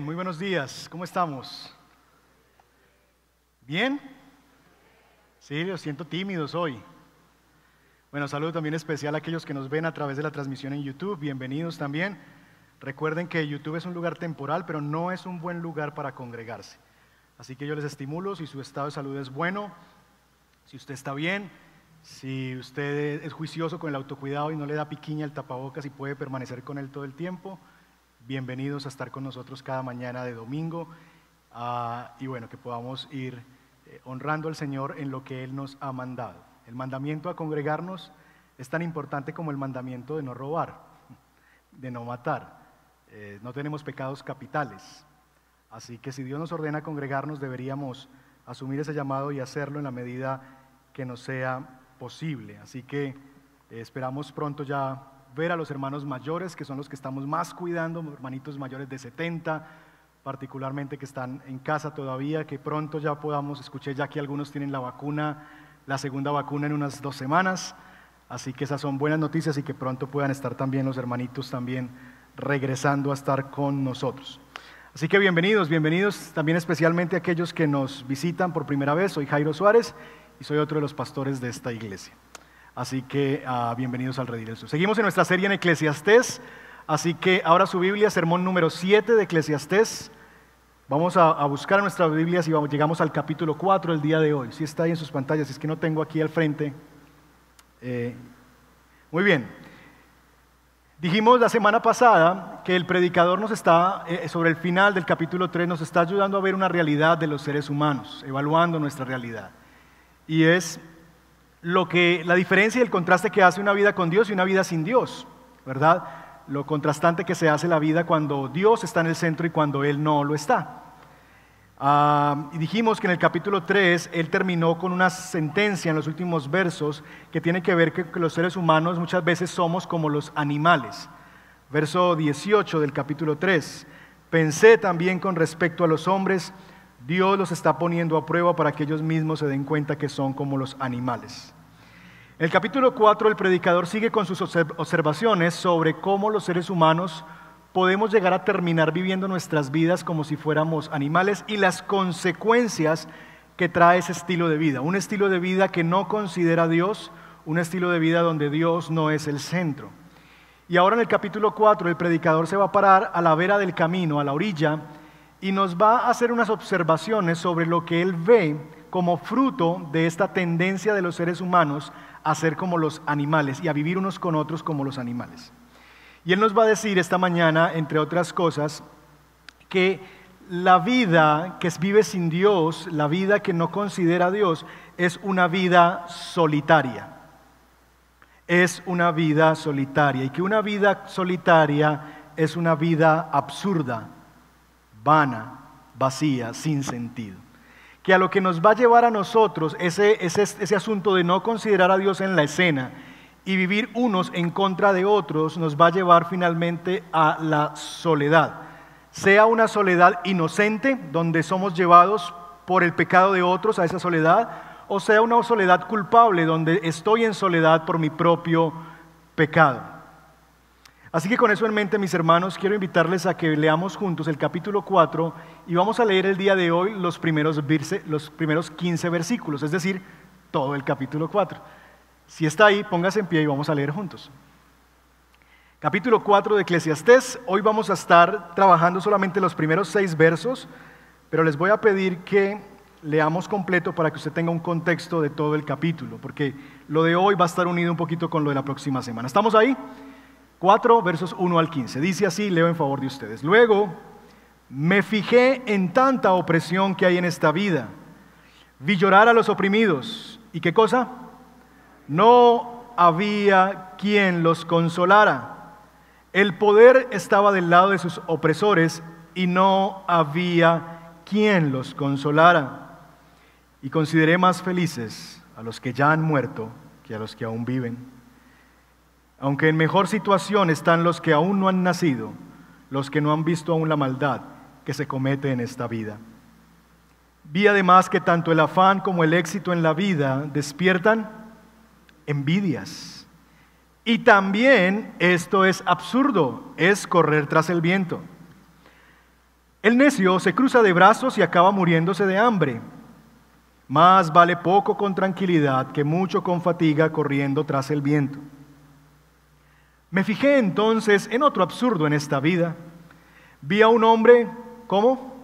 Muy buenos días. ¿Cómo estamos? ¿Bien? Sí, los siento tímidos hoy. Bueno, saludo también especial a aquellos que nos ven a través de la transmisión en YouTube. Bienvenidos también. Recuerden que YouTube es un lugar temporal, pero no es un buen lugar para congregarse. Así que yo les estimulo, si su estado de salud es bueno, si usted está bien, si usted es juicioso con el autocuidado y no le da piquiña el tapabocas y puede permanecer con él todo el tiempo, bienvenidos a estar con nosotros cada mañana de domingo ah, y bueno, que podamos ir eh, honrando al Señor en lo que Él nos ha mandado. El mandamiento a congregarnos es tan importante como el mandamiento de no robar, de no matar. Eh, no tenemos pecados capitales. Así que si Dios nos ordena congregarnos, deberíamos asumir ese llamado y hacerlo en la medida que nos sea posible. Así que eh, esperamos pronto ya ver a los hermanos mayores, que son los que estamos más cuidando, hermanitos mayores de 70, particularmente que están en casa todavía, que pronto ya podamos, escuché ya que algunos tienen la vacuna, la segunda vacuna en unas dos semanas, así que esas son buenas noticias y que pronto puedan estar también los hermanitos también regresando a estar con nosotros. Así que bienvenidos, bienvenidos también especialmente a aquellos que nos visitan por primera vez. Soy Jairo Suárez y soy otro de los pastores de esta iglesia. Así que uh, bienvenidos al Redil Seguimos en nuestra serie en Eclesiastés, así que ahora su Biblia, sermón número 7 de Eclesiastés. Vamos a, buscar nuestras Biblias y vamos, llegamos al capítulo 4 el día de hoy. Si está ahí en sus pantallas, es que no tengo aquí al frente. Eh, muy bien. Dijimos la semana pasada que el predicador nos está, eh, sobre el final del capítulo 3, nos está ayudando a ver una realidad de los seres humanos, evaluando nuestra realidad. Y es lo que, la diferencia y el contraste que hace una vida con Dios y una vida sin Dios, ¿verdad? Lo contrastante que se hace la vida cuando Dios está en el centro y cuando Él no lo está. Ah, y dijimos que en el capítulo 3 Él terminó con una sentencia en los últimos versos que tiene que ver que, que los seres humanos muchas veces somos como los animales. Verso 18 del capítulo 3. Pensé también con respecto a los hombres, Dios los está poniendo a prueba para que ellos mismos se den cuenta que son como los animales. El capítulo 4 el predicador sigue con sus observaciones sobre cómo los seres humanos podemos llegar a terminar viviendo nuestras vidas como si fuéramos animales y las consecuencias que trae ese estilo de vida. Un estilo de vida que no considera a Dios, un estilo de vida donde Dios no es el centro. Y ahora en el capítulo 4 el predicador se va a parar a la vera del camino, a la orilla, y nos va a hacer unas observaciones sobre lo que él ve como fruto de esta tendencia de los seres humanos a ser como los animales y a vivir unos con otros como los animales. Y él nos va a decir esta mañana, entre otras cosas, que la vida que vive sin Dios, la vida que no considera a Dios, es una vida solitaria. Es una vida solitaria. Y que una vida solitaria es una vida absurda, vana, vacía, sin sentido. Que a lo que nos va a llevar a nosotros ese, ese, ese asunto de no considerar a Dios en la escena y vivir unos en contra de otros nos va a llevar finalmente a la soledad. Sea una soledad inocente, donde somos llevados por el pecado de otros a esa soledad, o sea una soledad culpable, donde estoy en soledad por mi propio pecado. Así que con eso en mente, mis hermanos, quiero invitarles a que leamos juntos el capítulo 4 y vamos a leer el día de hoy los primeros, los primeros 15 versículos, es decir, todo el capítulo 4. Si está ahí, póngase en pie y vamos a leer juntos. Capítulo 4 de Eclesiastés. Hoy vamos a estar trabajando solamente los primeros seis versos, pero les voy a pedir que leamos completo para que usted tenga un contexto de todo el capítulo, porque lo de hoy va a estar unido un poquito con lo de la próxima semana. ¿Estamos ahí? 4 versos 1 al 15. Dice así, leo en favor de ustedes. Luego me fijé en tanta opresión que hay en esta vida. Vi llorar a los oprimidos. ¿Y qué cosa? No había quien los consolara. El poder estaba del lado de sus opresores y no había quien los consolara. Y consideré más felices a los que ya han muerto que a los que aún viven aunque en mejor situación están los que aún no han nacido, los que no han visto aún la maldad que se comete en esta vida. Vi además que tanto el afán como el éxito en la vida despiertan envidias. Y también esto es absurdo, es correr tras el viento. El necio se cruza de brazos y acaba muriéndose de hambre. Más vale poco con tranquilidad que mucho con fatiga corriendo tras el viento. Me fijé entonces en otro absurdo en esta vida. Vi a un hombre, ¿cómo?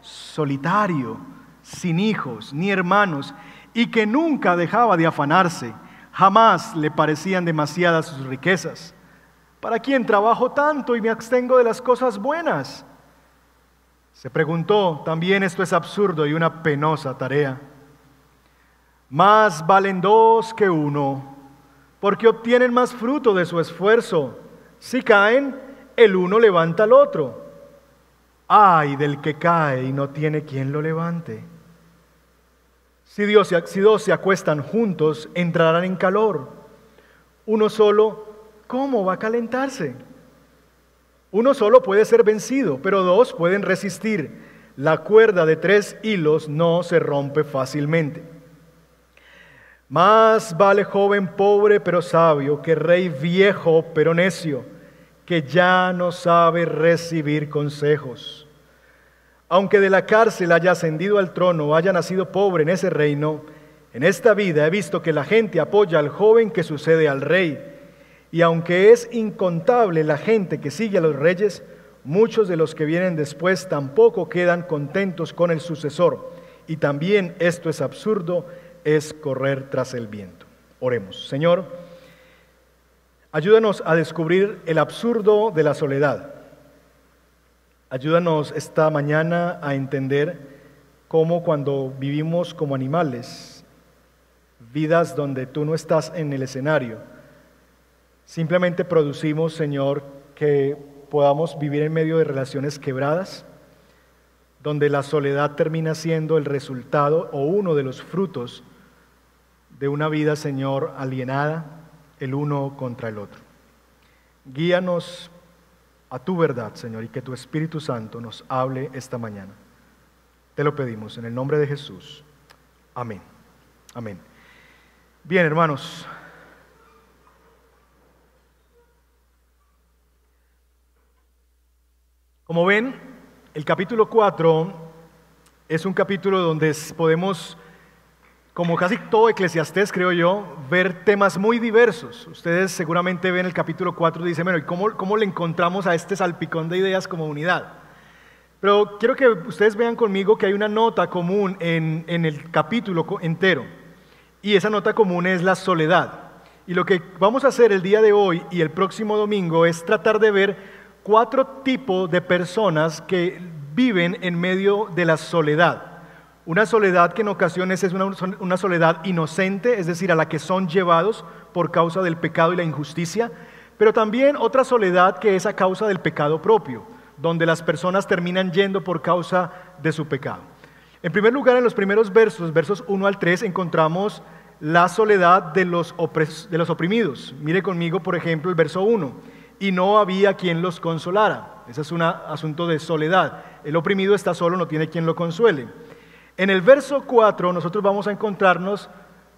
Solitario, sin hijos ni hermanos, y que nunca dejaba de afanarse. Jamás le parecían demasiadas sus riquezas. ¿Para quién trabajo tanto y me abstengo de las cosas buenas? Se preguntó, también esto es absurdo y una penosa tarea. Más valen dos que uno, porque obtienen más fruto de su esfuerzo. Si caen, el uno levanta al otro. Ay del que cae y no tiene quien lo levante. Si, Dios, si dos se acuestan juntos, entrarán en calor. Uno solo, ¿cómo va a calentarse? Uno solo puede ser vencido, pero dos pueden resistir. La cuerda de tres hilos no se rompe fácilmente. Más vale joven pobre pero sabio que rey viejo pero necio, que ya no sabe recibir consejos. Aunque de la cárcel haya ascendido al trono o haya nacido pobre en ese reino, en esta vida he visto que la gente apoya al joven que sucede al rey. Y aunque es incontable la gente que sigue a los reyes, muchos de los que vienen después tampoco quedan contentos con el sucesor. Y también esto es absurdo, es correr tras el viento. Oremos. Señor, ayúdanos a descubrir el absurdo de la soledad. Ayúdanos esta mañana a entender cómo cuando vivimos como animales, vidas donde tú no estás en el escenario, simplemente producimos, Señor, que podamos vivir en medio de relaciones quebradas, donde la soledad termina siendo el resultado o uno de los frutos de una vida, Señor, alienada el uno contra el otro. Guíanos a tu verdad, Señor, y que tu Espíritu Santo nos hable esta mañana. Te lo pedimos en el nombre de Jesús. Amén. Amén. Bien, hermanos. Como ven, el capítulo 4 es un capítulo donde podemos como casi todo Eclesiastés, creo yo, ver temas muy diversos. Ustedes seguramente ven el capítulo 4 y dicen, bueno, ¿y cómo, le encontramos a este salpicón de ideas como unidad? Pero quiero que ustedes vean conmigo que hay una nota común en, en el capítulo entero. Y esa nota común es la soledad. Y lo que vamos a hacer el día de hoy y el próximo domingo es tratar de ver cuatro tipos de personas que viven en medio de la soledad. Una soledad que en ocasiones es una, soledad inocente, es decir, a la que son llevados por causa del pecado y la injusticia, pero también otra soledad que es a causa del pecado propio, donde las personas terminan yendo por causa de su pecado. En primer lugar, en los primeros versos, versos 1 al 3, encontramos la soledad de los, de los oprimidos. Mire conmigo, por ejemplo, el verso 1. Y no había quien los consolara. Ese es un asunto de soledad. El oprimido está solo, no tiene quien lo consuele. En el verso 4 nosotros vamos a encontrarnos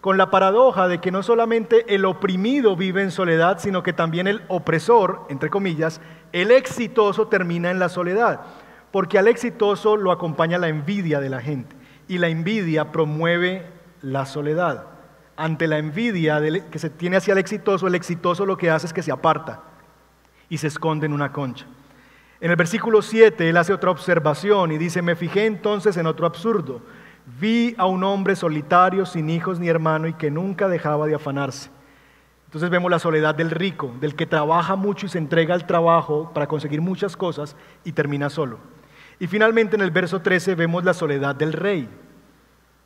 con la paradoja de que no solamente el oprimido vive en soledad, sino que también el opresor, entre comillas, el exitoso termina en la soledad, porque al exitoso lo acompaña la envidia de la gente y la envidia promueve la soledad. Ante la envidia que se tiene hacia el exitoso, el exitoso lo que hace es que se aparta y se esconde en una concha. En el versículo 7 él hace otra observación y dice, me fijé entonces en otro absurdo. Vi a un hombre solitario, sin hijos ni hermano, y que nunca dejaba de afanarse. Entonces vemos la soledad del rico, del que trabaja mucho y se entrega al trabajo para conseguir muchas cosas y termina solo. Y finalmente en el verso 13 vemos la soledad del rey,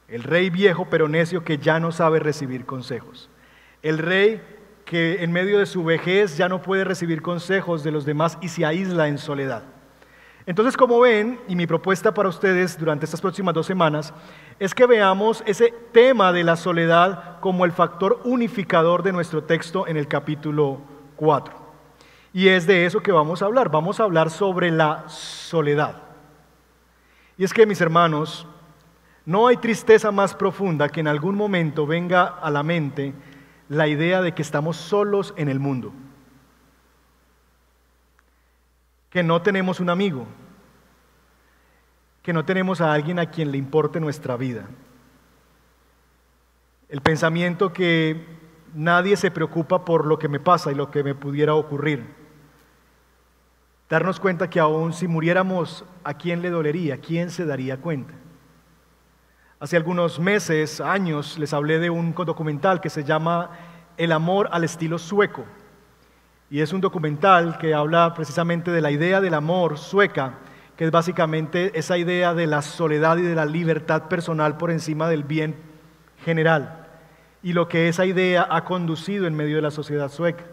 el rey viejo pero necio que ya no sabe recibir consejos. El rey que en medio de su vejez ya no puede recibir consejos de los demás y se aísla en soledad. Entonces, como ven, y mi propuesta para ustedes durante estas próximas dos semanas, es que veamos ese tema de la soledad como el factor unificador de nuestro texto en el capítulo 4. Y es de eso que vamos a hablar. Vamos a hablar sobre la soledad. Y es que, mis hermanos, no hay tristeza más profunda que en algún momento venga a la mente la idea de que estamos solos en el mundo, que no tenemos un amigo, que no tenemos a alguien a quien le importe nuestra vida. El pensamiento que nadie se preocupa por lo que me pasa y lo que me pudiera ocurrir. Darnos cuenta que aún si muriéramos, ¿a quién le dolería? ¿Quién se daría cuenta? Hace algunos meses, años, les hablé de un documental que se llama El amor al estilo sueco. Y es un documental que habla precisamente de la idea del amor sueca, que es básicamente esa idea de la soledad y de la libertad personal por encima del bien general. Y lo que esa idea ha conducido en medio de la sociedad sueca,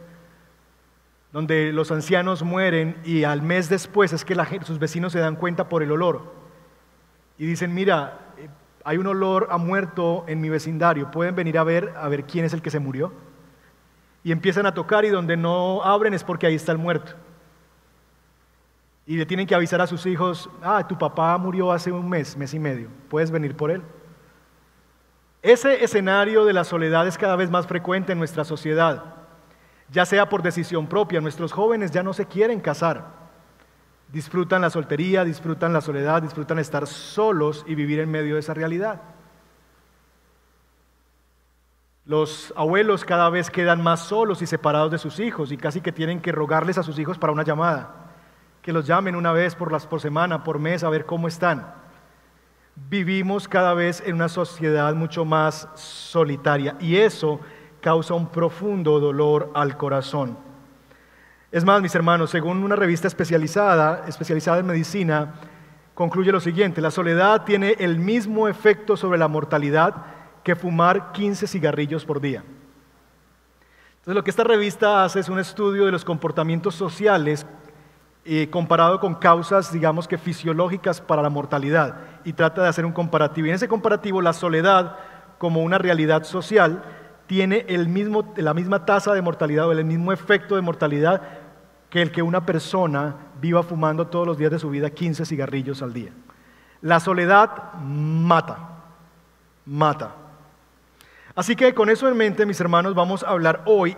donde los ancianos mueren y al mes después es que sus vecinos se dan cuenta por el olor. Y dicen, mira, hay un olor a muerto en mi vecindario, pueden venir a ver a ver quién es el que se murió y empiezan a tocar y donde no abren es porque ahí está el muerto. Y le tienen que avisar a sus hijos, ah, tu papá murió hace un mes, mes y medio, puedes venir por él. Ese escenario de la soledad es cada vez más frecuente en nuestra sociedad, ya sea por decisión propia. Nuestros jóvenes ya no se quieren casar, disfrutan la soltería, disfrutan la soledad, disfrutan estar solos y vivir en medio de esa realidad. Los abuelos cada vez quedan más solos y separados de sus hijos y casi que tienen que rogarles a sus hijos para una llamada, que los llamen una vez por, las, por semana, por mes, a ver cómo están. Vivimos cada vez en una sociedad mucho más solitaria y eso causa un profundo dolor al corazón. Es más, mis hermanos, según una revista especializada, especializada en medicina, concluye lo siguiente, la soledad tiene el mismo efecto sobre la mortalidad que fumar 15 cigarrillos por día. Entonces lo que esta revista hace es un estudio de los comportamientos sociales eh, comparado con causas, digamos que fisiológicas para la mortalidad y trata de hacer un comparativo. Y en ese comparativo la soledad como una realidad social tiene el mismo, la misma tasa de mortalidad o el mismo efecto de mortalidad que el que una persona viva fumando todos los días de su vida 15 cigarrillos al día. La soledad mata, mata. Así que con eso en mente, mis hermanos, vamos a hablar hoy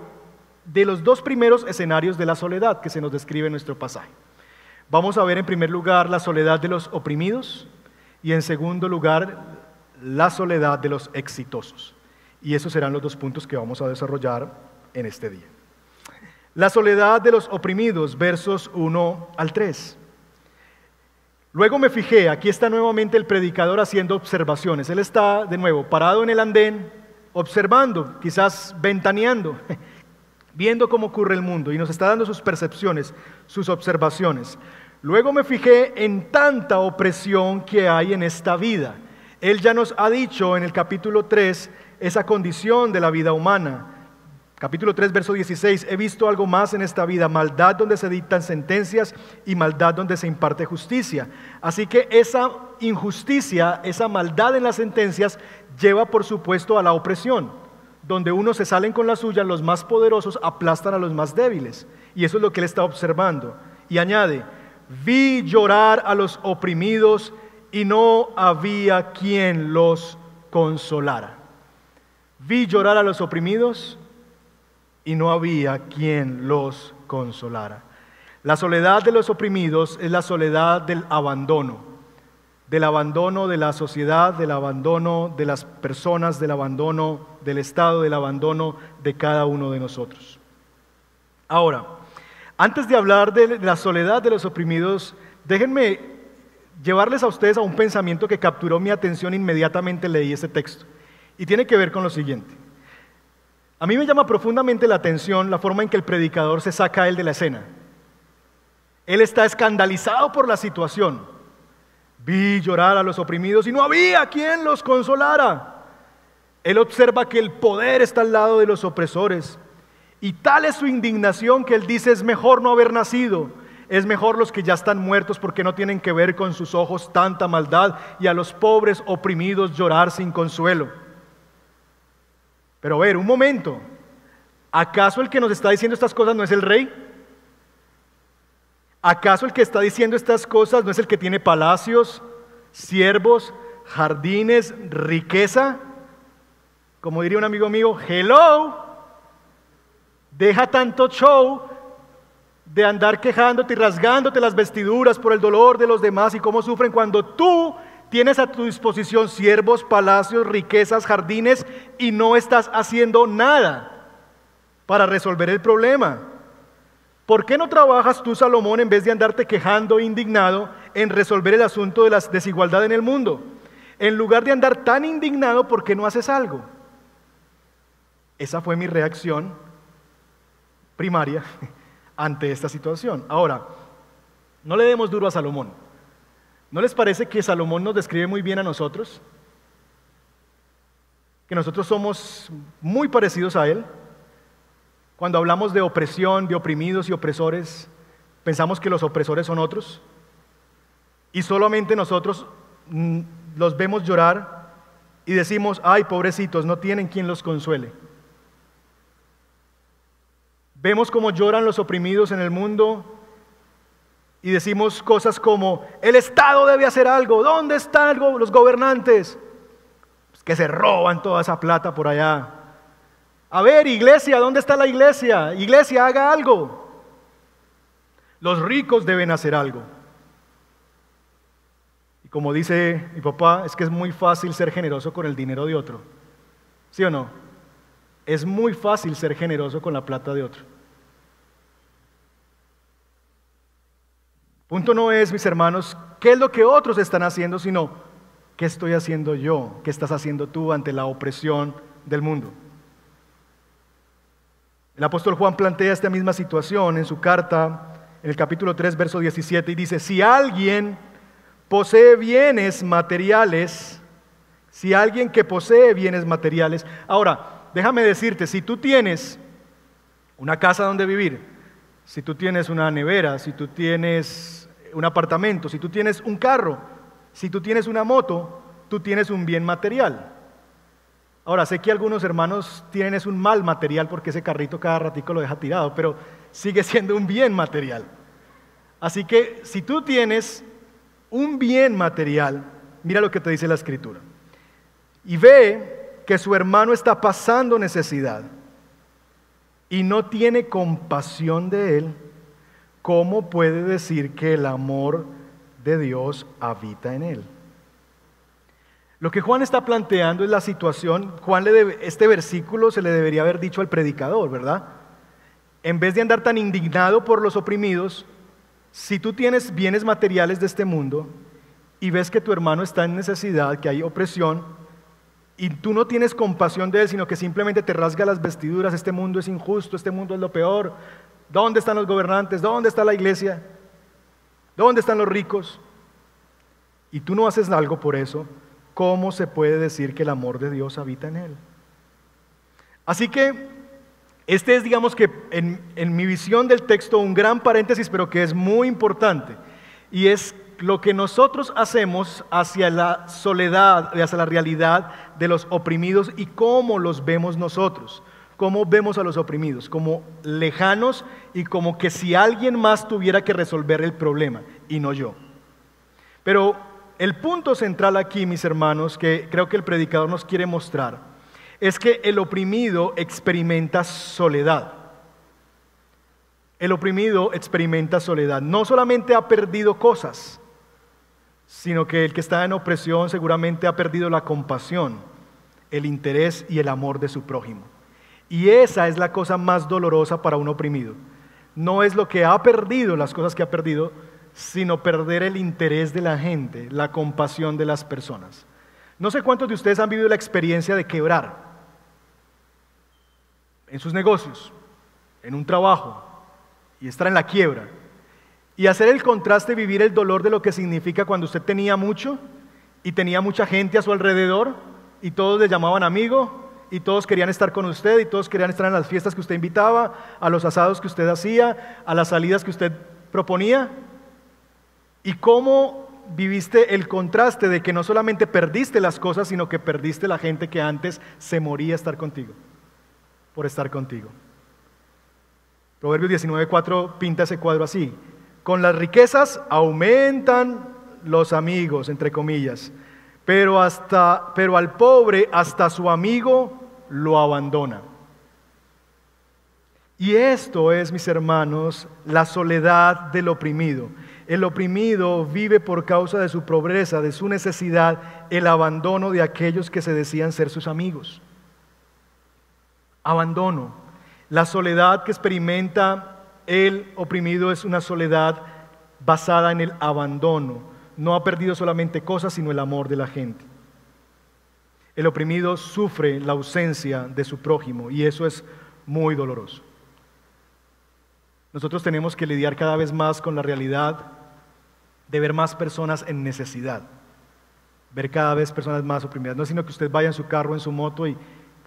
de los dos primeros escenarios de la soledad que se nos describe en nuestro pasaje. Vamos a ver en primer lugar la soledad de los oprimidos y en segundo lugar la soledad de los exitosos. Y esos serán los dos puntos que vamos a desarrollar en este día. La soledad de los oprimidos, versos 1 al 3. Luego me fijé, aquí está nuevamente el predicador haciendo observaciones. Él está de nuevo parado en el andén, observando, quizás ventaneando, viendo cómo ocurre el mundo y nos está dando sus percepciones, sus observaciones. Luego me fijé en tanta opresión que hay en esta vida. Él ya nos ha dicho en el capítulo 3 esa condición de la vida humana. Capítulo 3, verso 16, he visto algo más en esta vida, maldad donde se dictan sentencias y maldad donde se imparte justicia. Así que esa injusticia, esa maldad en las sentencias lleva por supuesto a la opresión, donde unos se salen con la suya, los más poderosos aplastan a los más débiles. Y eso es lo que él está observando. Y añade, vi llorar a los oprimidos y no había quien los consolara. Vi llorar a los oprimidos y no había quien los consolara. La soledad de los oprimidos es la soledad del abandono del abandono de la sociedad, del abandono de las personas, del abandono del Estado, del abandono de cada uno de nosotros. Ahora, antes de hablar de la soledad de los oprimidos, déjenme llevarles a ustedes a un pensamiento que capturó mi atención inmediatamente leí ese texto. Y tiene que ver con lo siguiente. A mí me llama profundamente la atención la forma en que el predicador se saca a él de la escena. Él está escandalizado por la situación. Vi llorar a los oprimidos y no había quien los consolara. Él observa que el poder está al lado de los opresores. Y tal es su indignación que él dice, es mejor no haber nacido. Es mejor los que ya están muertos porque no tienen que ver con sus ojos tanta maldad y a los pobres oprimidos llorar sin consuelo. Pero a ver, un momento. ¿Acaso el que nos está diciendo estas cosas no es el rey? ¿Acaso el que está diciendo estas cosas no es el que tiene palacios, siervos, jardines, riqueza? Como diría un amigo mío, hello, deja tanto show de andar quejándote y rasgándote las vestiduras por el dolor de los demás y cómo sufren cuando tú tienes a tu disposición siervos, palacios, riquezas, jardines y no estás haciendo nada para resolver el problema. ¿Por qué no trabajas tú, Salomón, en vez de andarte quejando e indignado en resolver el asunto de la desigualdad en el mundo? En lugar de andar tan indignado, ¿por qué no haces algo? Esa fue mi reacción primaria ante esta situación. Ahora, no le demos duro a Salomón. ¿No les parece que Salomón nos describe muy bien a nosotros? Que nosotros somos muy parecidos a él. Cuando hablamos de opresión, de oprimidos y opresores, pensamos que los opresores son otros. Y solamente nosotros mm, los vemos llorar y decimos, ay, pobrecitos, no tienen quien los consuele. Vemos cómo lloran los oprimidos en el mundo y decimos cosas como, el Estado debe hacer algo, ¿dónde están los gobernantes? Pues que se roban toda esa plata por allá. A ver, iglesia, ¿dónde está la iglesia? Iglesia, haga algo. Los ricos deben hacer algo. Y como dice mi papá, es que es muy fácil ser generoso con el dinero de otro. ¿Sí o no? Es muy fácil ser generoso con la plata de otro. Punto no es, mis hermanos, qué es lo que otros están haciendo, sino qué estoy haciendo yo, qué estás haciendo tú ante la opresión del mundo. El apóstol Juan plantea esta misma situación en su carta, en el capítulo 3, verso 17, y dice, si alguien posee bienes materiales, si alguien que posee bienes materiales, ahora, déjame decirte, si tú tienes una casa donde vivir, si tú tienes una nevera, si tú tienes un apartamento, si tú tienes un carro, si tú tienes una moto, tú tienes un bien material. Ahora, sé que algunos hermanos tienen un mal material porque ese carrito cada ratico lo deja tirado, pero sigue siendo un bien material. Así que si tú tienes un bien material, mira lo que te dice la escritura. Y ve que su hermano está pasando necesidad y no tiene compasión de él, ¿cómo puede decir que el amor de Dios habita en él? Lo que Juan está planteando es la situación, Juan le este versículo se le debería haber dicho al predicador, ¿verdad? En vez de andar tan indignado por los oprimidos, si tú tienes bienes materiales de este mundo y ves que tu hermano está en necesidad, que hay opresión, y tú no tienes compasión de él, sino que simplemente te rasga las vestiduras, este mundo es injusto, este mundo es lo peor, ¿dónde están los gobernantes? ¿Dónde está la iglesia? ¿Dónde están los ricos? Y tú no haces algo por eso, ¿cómo se puede decir que el amor de Dios habita en él? Así que este es, digamos que en, en mi visión del texto, un gran paréntesis, pero que es muy importante, y es lo que nosotros hacemos hacia la soledad, hacia la realidad de los oprimidos y cómo los vemos nosotros. Cómo vemos a los oprimidos, como lejanos y como que si alguien más tuviera que resolver el problema y no yo. Pero el punto central aquí, mis hermanos, que creo que el predicador nos quiere mostrar, es que el oprimido experimenta soledad. El oprimido experimenta soledad. No solamente ha perdido cosas, sino que el que está en opresión seguramente ha perdido la compasión, el interés y el amor de su prójimo. Y esa es la cosa más dolorosa para un oprimido. No es lo que ha perdido, las cosas que ha perdido, sino perder el interés de la gente, la compasión de las personas. No sé cuántos de ustedes han vivido la experiencia de quebrar en sus negocios, en un trabajo y estar en la quiebra y hacer el contraste, vivir el dolor de lo que significa cuando usted tenía mucho y tenía mucha gente a su alrededor y todos le llamaban amigo y todos querían estar con usted y todos querían estar en las fiestas que usted invitaba, a los asados que usted hacía, a las salidas que usted proponía. Y cómo viviste el contraste de que no solamente perdiste las cosas, sino que perdiste la gente que antes se moría estar contigo, por estar contigo. Proverbios 19.4 pinta ese cuadro así. Con las riquezas aumentan los amigos, entre comillas, pero, hasta, pero al pobre hasta su amigo lo abandona. Y esto es, mis hermanos, la soledad del oprimido. El oprimido vive por causa de su pobreza, de su necesidad, el abandono de aquellos que se decían ser sus amigos. Abandono. La soledad que experimenta el oprimido es una soledad basada en el abandono. No ha perdido solamente cosas, sino el amor de la gente. El oprimido sufre la ausencia de su prójimo y eso es muy doloroso. Nosotros tenemos que lidiar cada vez más con la realidad de ver más personas en necesidad, ver cada vez personas más oprimidas. No es sino que usted vaya en su carro, en su moto y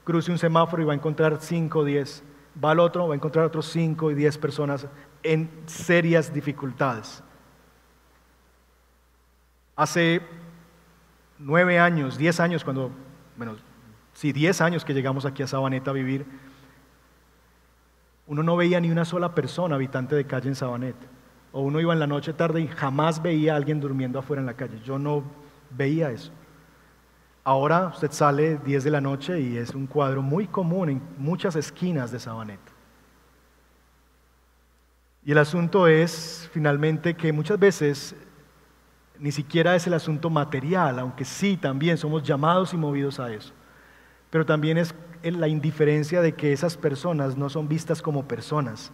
cruce un semáforo y va a encontrar 5 o 10. Va al otro, va a encontrar otros 5 y 10 personas en serias dificultades. Hace nueve años, diez años, cuando, bueno, sí, diez años que llegamos aquí a Sabaneta a vivir, uno no veía ni una sola persona habitante de calle en Sabaneta. O uno iba en la noche tarde y jamás veía a alguien durmiendo afuera en la calle. Yo no veía eso. Ahora usted sale 10 de la noche y es un cuadro muy común en muchas esquinas de Sabaneta. Y el asunto es finalmente que muchas veces ni siquiera es el asunto material, aunque sí también somos llamados y movidos a eso. Pero también es la indiferencia de que esas personas no son vistas como personas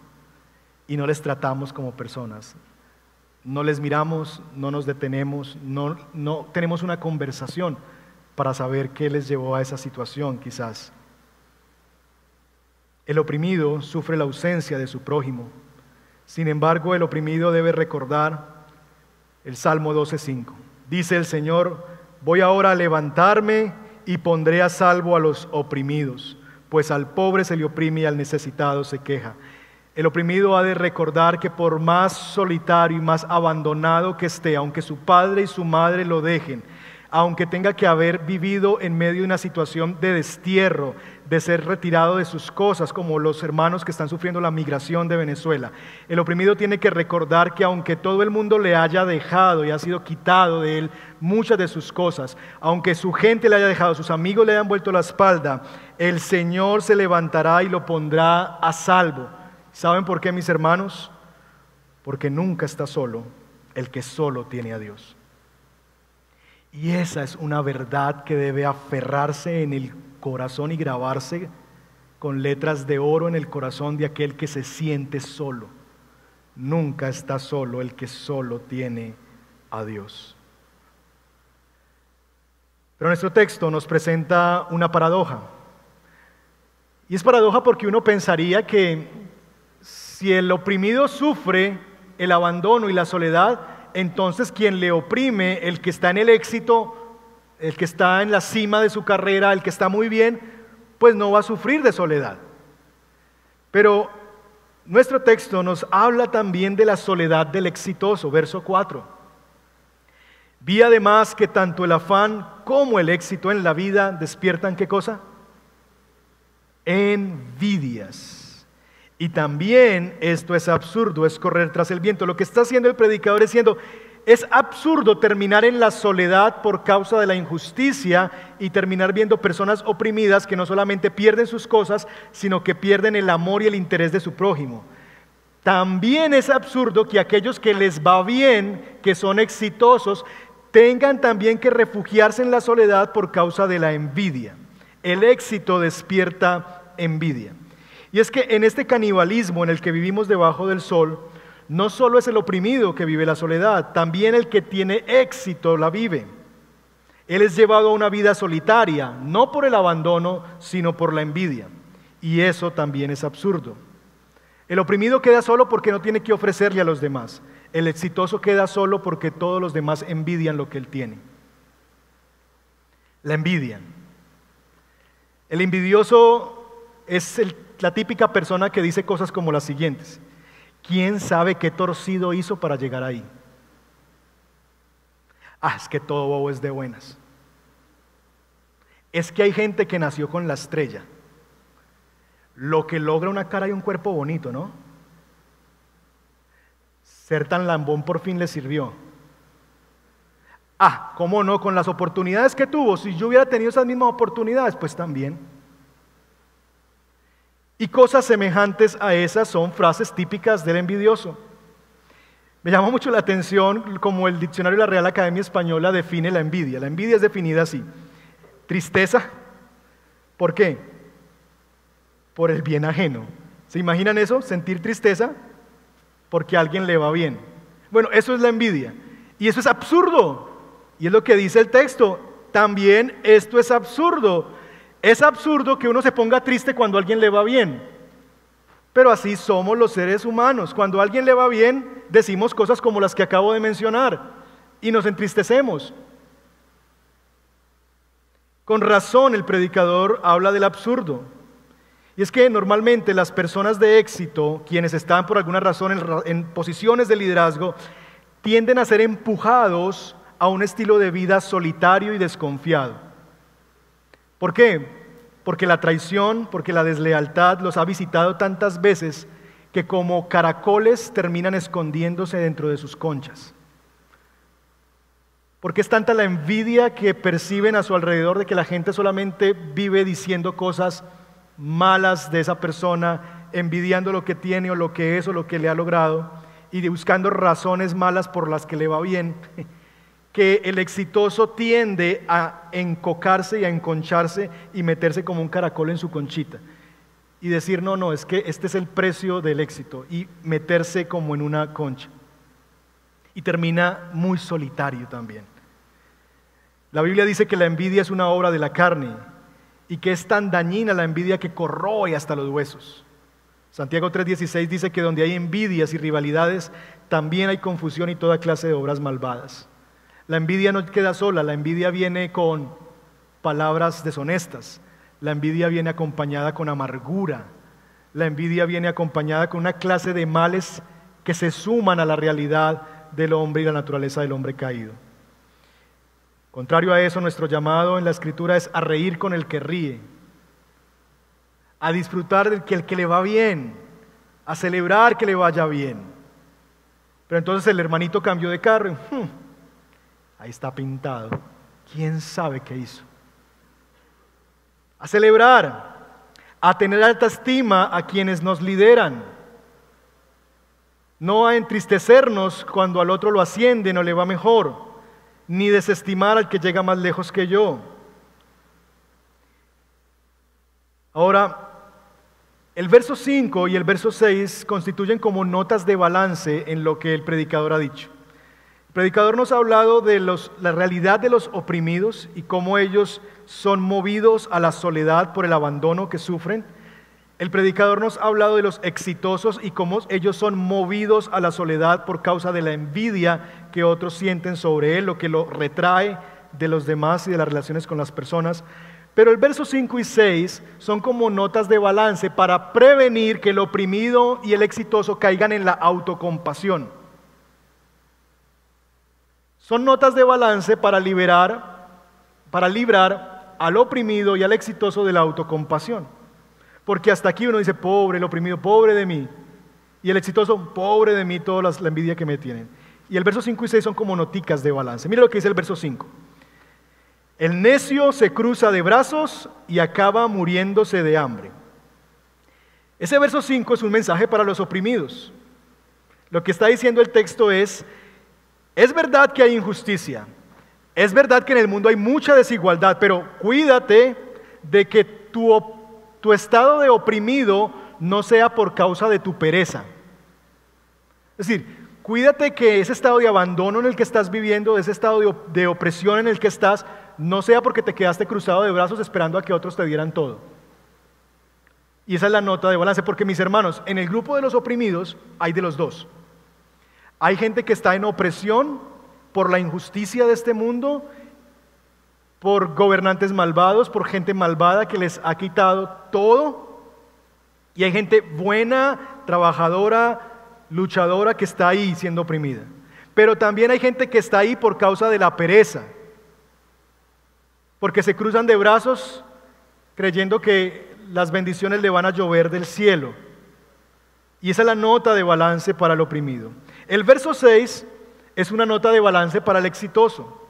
y no les tratamos como personas. No les miramos, no nos detenemos, no, no tenemos una conversación para saber qué les llevó a esa situación quizás. El oprimido sufre la ausencia de su prójimo. Sin embargo, el oprimido debe recordar el Salmo 12.5. Dice el Señor, voy ahora a levantarme y pondré a salvo a los oprimidos, pues al pobre se le oprime y al necesitado se queja. El oprimido ha de recordar que por más solitario y más abandonado que esté, aunque su padre y su madre lo dejen, aunque tenga que haber vivido en medio de una situación de destierro, de ser retirado de sus cosas, como los hermanos que están sufriendo la migración de Venezuela. El oprimido tiene que recordar que aunque todo el mundo le haya dejado y ha sido quitado de él muchas de sus cosas, aunque su gente le haya dejado, sus amigos le hayan vuelto la espalda, el Señor se levantará y lo pondrá a salvo. ¿Saben por qué, mis hermanos? Porque nunca está solo el que solo tiene a Dios. Y esa es una verdad que debe aferrarse en el corazón y grabarse con letras de oro en el corazón de aquel que se siente solo. Nunca está solo el que solo tiene a Dios. Pero nuestro texto nos presenta una paradoja. Y es paradoja porque uno pensaría que si el oprimido sufre el abandono y la soledad, entonces quien le oprime, el que está en el éxito, el que está en la cima de su carrera, el que está muy bien, pues no va a sufrir de soledad. Pero nuestro texto nos habla también de la soledad del exitoso, verso 4. Vi además que tanto el afán como el éxito en la vida despiertan qué cosa? Envidias. Y también esto es absurdo, es correr tras el viento. Lo que está haciendo el predicador es diciendo, es absurdo terminar en la soledad por causa de la injusticia y terminar viendo personas oprimidas que no solamente pierden sus cosas, sino que pierden el amor y el interés de su prójimo. También es absurdo que aquellos que les va bien, que son exitosos, tengan también que refugiarse en la soledad por causa de la envidia. El éxito despierta envidia. Y es que en este canibalismo en el que vivimos debajo del sol, no solo es el oprimido que vive la soledad, también el que tiene éxito la vive. Él es llevado a una vida solitaria, no por el abandono, sino por la envidia. Y eso también es absurdo. El oprimido queda solo porque no tiene que ofrecerle a los demás. El exitoso queda solo porque todos los demás envidian lo que él tiene. La envidia. El envidioso es el la típica persona que dice cosas como las siguientes. ¿Quién sabe qué torcido hizo para llegar ahí? Ah, es que todo bobo es de buenas. Es que hay gente que nació con la estrella. Lo que logra una cara y un cuerpo bonito, ¿no? Ser tan lambón por fin le sirvió. Ah, ¿cómo no? Con las oportunidades que tuvo, si yo hubiera tenido esas mismas oportunidades, pues también. Y cosas semejantes a esas son frases típicas del envidioso. Me llama mucho la atención como el diccionario de la Real Academia Española define la envidia. La envidia es definida así. Tristeza. ¿Por qué? Por el bien ajeno. ¿Se imaginan eso? Sentir tristeza porque alguien le va bien. Bueno, eso es la envidia. Y eso es absurdo. Y es lo que dice el texto. También esto es absurdo. Es absurdo que uno se ponga triste cuando a alguien le va bien. Pero así somos los seres humanos. Cuando a alguien le va bien, decimos cosas como las que acabo de mencionar y nos entristecemos. Con razón el predicador habla del absurdo. Y es que normalmente las personas de éxito, quienes están por alguna razón en, posiciones de liderazgo, tienden a ser empujados a un estilo de vida solitario y desconfiado. ¿Por qué? Porque la traición, porque la deslealtad los ha visitado tantas veces que como caracoles terminan escondiéndose dentro de sus conchas. Porque es tanta la envidia que perciben a su alrededor de que la gente solamente vive diciendo cosas malas de esa persona, envidiando lo que tiene o lo que es o lo que le ha logrado y buscando razones malas por las que le va bien que el exitoso tiende a encocarse y a enconcharse y meterse como un caracol en su conchita. Y decir, no, no, es que este es el precio del éxito. Y meterse como en una concha. Y termina muy solitario también. La Biblia dice que la envidia es una obra de la carne y que es tan dañina la envidia que corroe hasta los huesos. Santiago 3:16 dice que donde hay envidias y rivalidades, también hay confusión y toda clase de obras malvadas. La envidia no queda sola, la envidia viene con palabras deshonestas, la envidia viene acompañada con amargura, la envidia viene acompañada con una clase de males que se suman a la realidad del hombre y la naturaleza del hombre caído. Contrario a eso, nuestro llamado en la escritura es a reír con el que ríe, a disfrutar del que el que le va bien, a celebrar que le vaya bien. Pero entonces el hermanito cambió de carro. Hmm, Ahí está pintado. ¿Quién sabe qué hizo? A celebrar, a tener alta estima a quienes nos lideran. No a entristecernos cuando al otro lo ascienden o le va mejor, ni desestimar al que llega más lejos que yo. Ahora, el verso 5 y el verso 6 constituyen como notas de balance en lo que el predicador ha dicho predicador nos ha hablado de la realidad de los oprimidos y cómo ellos son movidos a la soledad por el abandono que sufren. El predicador nos ha hablado de los exitosos y cómo ellos son movidos a la soledad por causa de la envidia que otros sienten sobre él, lo que lo retrae de los demás y de las relaciones con las personas. Pero el verso 5 y 6 son como notas de balance para prevenir que el oprimido y el exitoso caigan en la autocompasión. Son notas de balance para liberar, para librar al oprimido y al exitoso de la autocompasión. Porque hasta aquí uno dice, pobre, el oprimido, pobre de mí. Y el exitoso, pobre de mí, toda la envidia que me tienen. Y el verso 5 y 6 son como noticas de balance. Mira lo que dice el verso 5. El necio se cruza de brazos y acaba muriéndose de hambre. Ese verso 5 es un mensaje para los oprimidos. Lo que está diciendo el texto es, es verdad que hay injusticia, es verdad que en el mundo hay mucha desigualdad, pero cuídate de que tu, estado de oprimido no sea por causa de tu pereza. Es decir, cuídate que ese estado de abandono en el que estás viviendo, ese estado de, de, opresión en el que estás, no sea porque te quedaste cruzado de brazos esperando a que otros te dieran todo. Y esa es la nota de balance, porque mis hermanos, en el grupo de los oprimidos hay de los dos. Hay gente que está en opresión por la injusticia de este mundo, por gobernantes malvados, por gente malvada que les ha quitado todo. Y hay gente buena, trabajadora, luchadora que está ahí siendo oprimida. Pero también hay gente que está ahí por causa de la pereza, porque se cruzan de brazos creyendo que las bendiciones le van a llover del cielo. Y esa es la nota de balance para el oprimido. El verso 6 es una nota de balance para el exitoso.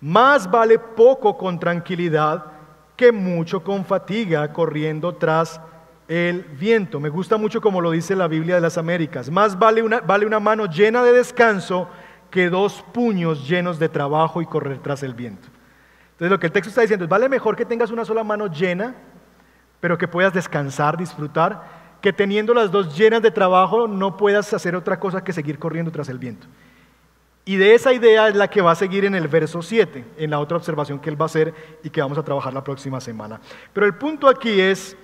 Más vale poco con tranquilidad que mucho con fatiga corriendo tras el viento. Me gusta mucho como lo dice la Biblia de las Américas. Más vale una, vale una mano llena de descanso que dos puños llenos de trabajo y correr tras el viento. Entonces lo que el texto está diciendo es, vale mejor que tengas una sola mano llena, pero que puedas descansar, disfrutar, que teniendo las dos llenas de trabajo no puedas hacer otra cosa que seguir corriendo tras el viento. Y de esa idea es la que va a seguir en el verso 7, en la otra observación que él va a hacer y que vamos a trabajar la próxima semana. Pero el punto aquí es,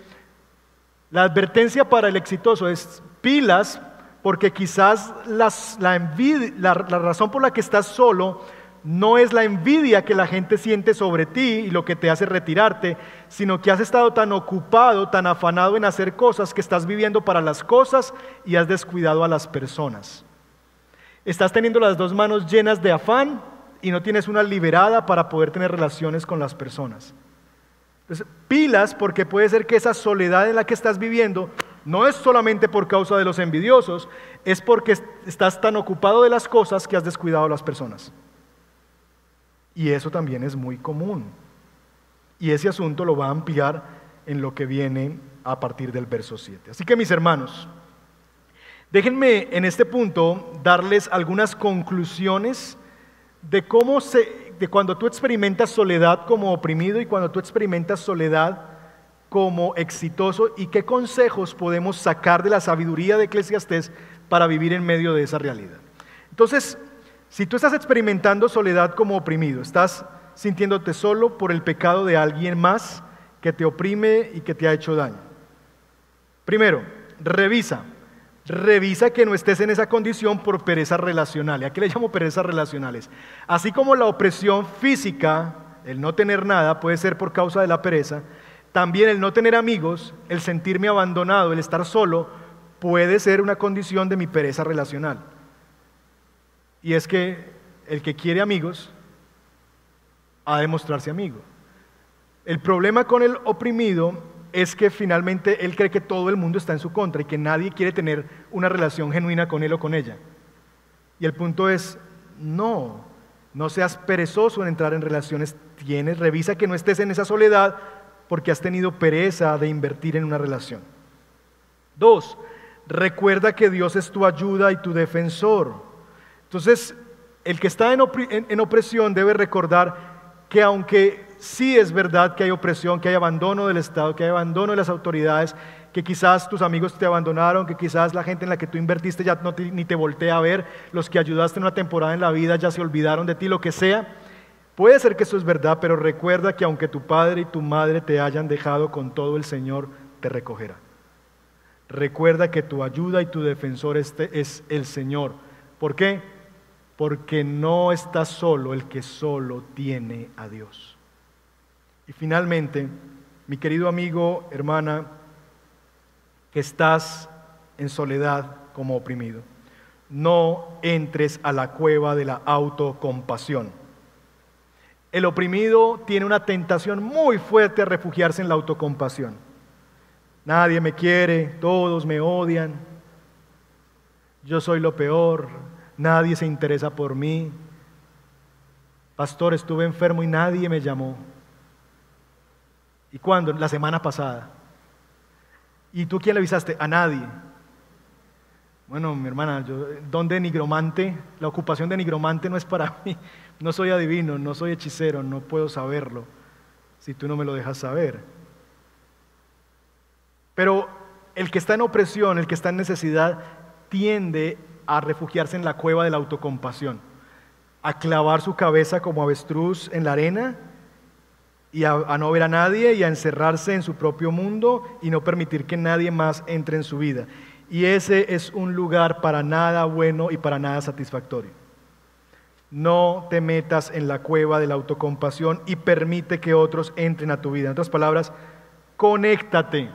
la advertencia para el exitoso es pilas, porque quizás la, la razón por la que estás solo no es la envidia que la gente siente sobre ti y lo que te hace retirarte, sino que has estado tan ocupado, tan afanado en hacer cosas que estás viviendo para las cosas y has descuidado a las personas. Estás teniendo las dos manos llenas de afán y no tienes una liberada para poder tener relaciones con las personas. Entonces, pilas porque puede ser que esa soledad en la que estás viviendo no es solamente por causa de los envidiosos, es porque estás tan ocupado de las cosas que has descuidado a las personas. Y eso también es muy común. Y ese asunto lo va a ampliar en lo que viene a partir del verso 7. Así que mis hermanos, déjenme en este punto darles algunas conclusiones de cómo se, de cuando tú experimentas soledad como oprimido y cuando tú experimentas soledad como exitoso y qué consejos podemos sacar de la sabiduría de Eclesiastés para vivir en medio de esa realidad. Entonces, si tú estás experimentando soledad como oprimido, estás sintiéndote solo por el pecado de alguien más que te oprime y que te ha hecho daño. Primero, revisa. Revisa que no estés en esa condición por pereza relacional. ¿Y a qué le llamo perezas relacionales? Así como la opresión física, el no tener nada, puede ser por causa de la pereza, también el no tener amigos, el sentirme abandonado, el estar solo, puede ser una condición de mi pereza relacional. Y es que el que quiere amigos ha de mostrarse amigo. El problema con el oprimido es que finalmente él cree que todo el mundo está en su contra y que nadie quiere tener una relación genuina con él o con ella. Y el punto es, no, no seas perezoso en entrar en relaciones, tienes, revisa que no estés en esa soledad porque has tenido pereza de invertir en una relación. Dos, recuerda que Dios es tu ayuda y tu defensor. Entonces, el que está en, opresión debe recordar que aunque sí es verdad que hay opresión, que hay abandono del Estado, que hay abandono de las autoridades, que quizás tus amigos te abandonaron, que quizás la gente en la que tú invertiste ya no ni te voltea a ver, los que ayudaste en una temporada en la vida ya se olvidaron de ti, lo que sea. Puede ser que eso es verdad, pero recuerda que aunque tu padre y tu madre te hayan dejado con todo, el Señor te recogerá. Recuerda que tu ayuda y tu defensor este es el Señor. ¿Por qué? Porque no está solo el que solo tiene a Dios. Y finalmente, mi querido amigo, hermana, que estás en soledad como oprimido, no entres a la cueva de la autocompasión. El oprimido tiene una tentación muy fuerte a refugiarse en la autocompasión. Nadie me quiere, todos me odian, yo soy lo peor, nadie se interesa por mí. Pastor, estuve enfermo y nadie me llamó. ¿Y cuándo? La semana pasada. ¿Y tú quién le avisaste? A nadie. Bueno, mi hermana, yo, don de nigromante, la ocupación de nigromante no es para mí. No soy adivino, no soy hechicero, no puedo saberlo si tú no me lo dejas saber. Pero el que está en opresión, el que está en necesidad, tiende a refugiarse en la cueva de la autocompasión, a clavar su cabeza como avestruz en la arena y a, no ver a nadie y a encerrarse en su propio mundo y no permitir que nadie más entre en su vida. Y ese es un lugar para nada bueno y para nada satisfactorio. No te metas en la cueva de la autocompasión y permite que otros entren a tu vida. En otras palabras, conéctate,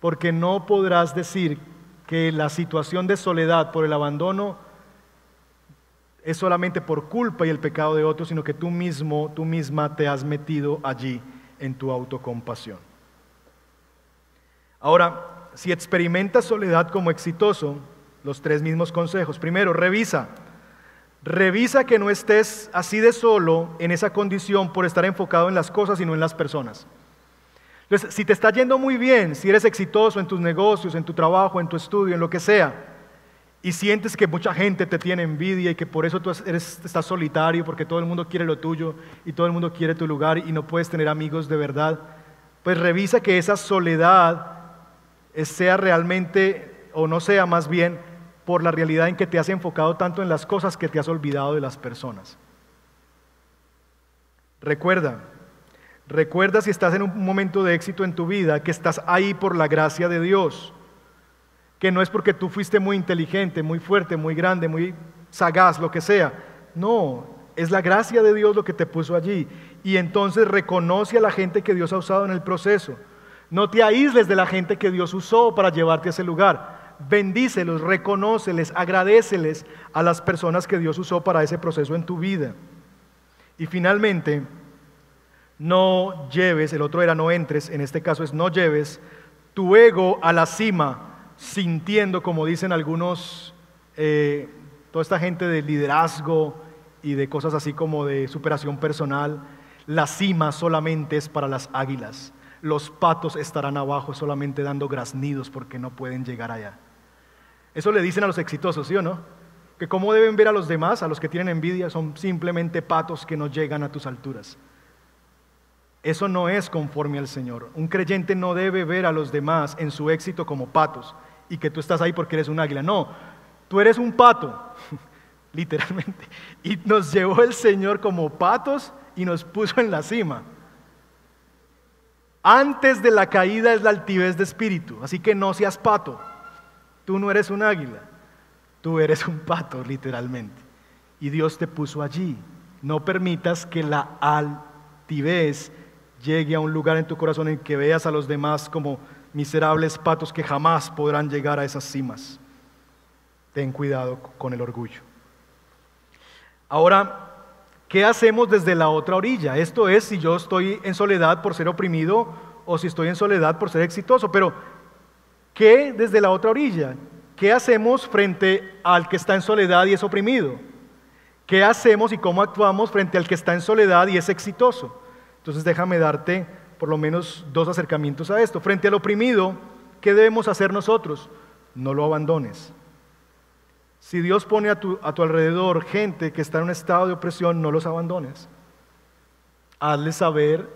porque no podrás decir que la situación de soledad por el abandono es solamente por culpa y el pecado de otros, sino que tú mismo, tú misma te has metido allí en tu autocompasión. Ahora, si experimentas soledad como exitoso, los tres mismos consejos. Primero, revisa. Revisa que no estés así de solo en esa condición por estar enfocado en las cosas y no en las personas. Entonces, si te está yendo muy bien, si eres exitoso en tus negocios, en tu trabajo, en tu estudio, en lo que sea, y sientes que mucha gente te tiene envidia y que por eso tú eres, estás solitario, porque todo el mundo quiere lo tuyo y todo el mundo quiere tu lugar y no puedes tener amigos de verdad, pues revisa que esa soledad sea realmente, o no sea más bien, por la realidad en que te has enfocado tanto en las cosas que te has olvidado de las personas. Recuerda, Recuerda si estás en un momento de éxito en tu vida que estás ahí por la gracia de Dios, que no es porque tú fuiste muy inteligente, muy fuerte, muy grande, muy sagaz, lo que sea. No, es la gracia de Dios lo que te puso allí. Y entonces reconoce a la gente que Dios ha usado en el proceso. No te aísles de la gente que Dios usó para llevarte a ese lugar. Bendícelos, reconóceles, agradeceles a las personas que Dios usó para ese proceso en tu vida. Y finalmente, no lleves, el otro era no entres, en este caso es no lleves tu ego a la cima, sintiendo, como dicen algunos, eh, toda esta gente de liderazgo y de cosas así como de superación personal, la cima solamente es para las águilas. Los patos estarán abajo solamente dando graznidos porque no pueden llegar allá. Eso le dicen a los exitosos, ¿sí o no? Que cómo deben ver a los demás, a los que tienen envidia, son simplemente patos que no llegan a tus alturas. Eso no es conforme al Señor. Un creyente no debe ver a los demás en su éxito como patos y que tú estás ahí porque eres un águila. No, tú eres un pato, literalmente. Y nos llevó el Señor como patos y nos puso en la cima. Antes de la caída es la altivez de espíritu, así que no seas pato. Tú no eres un águila, tú eres un pato, literalmente. Y Dios te puso allí. No permitas que la altivez llegue a un lugar en tu corazón en que veas a los demás como miserables patos que jamás podrán llegar a esas cimas. Ten cuidado con el orgullo. Ahora, ¿qué hacemos desde la otra orilla? Esto es si yo estoy en soledad por ser oprimido o si estoy en soledad por ser exitoso. Pero, ¿qué desde la otra orilla? ¿Qué hacemos frente al que está en soledad y es oprimido? ¿Qué hacemos y cómo actuamos frente al que está en soledad y es exitoso? Entonces déjame darte por lo menos dos acercamientos a esto. Frente al oprimido, ¿qué debemos hacer nosotros? No lo abandones. Si Dios pone a tu, alrededor gente que está en un estado de opresión, no los abandones. Hazle saber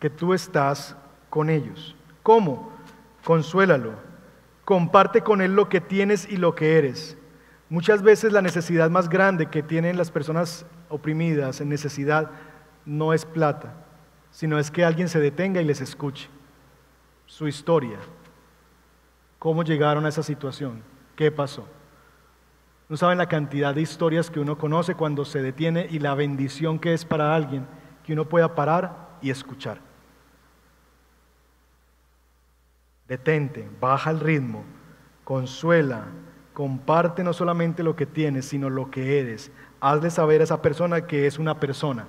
que tú estás con ellos. ¿Cómo? Consuélalo. Comparte con él lo que tienes y lo que eres. Muchas veces la necesidad más grande que tienen las personas oprimidas en necesidad no es plata, sino es que alguien se detenga y les escuche su historia, cómo llegaron a esa situación, qué pasó. No saben la cantidad de historias que uno conoce cuando se detiene y la bendición que es para alguien que uno pueda parar y escuchar. Detente, baja el ritmo, consuela, comparte no solamente lo que tienes, sino lo que eres. Hazle saber a esa persona que es una persona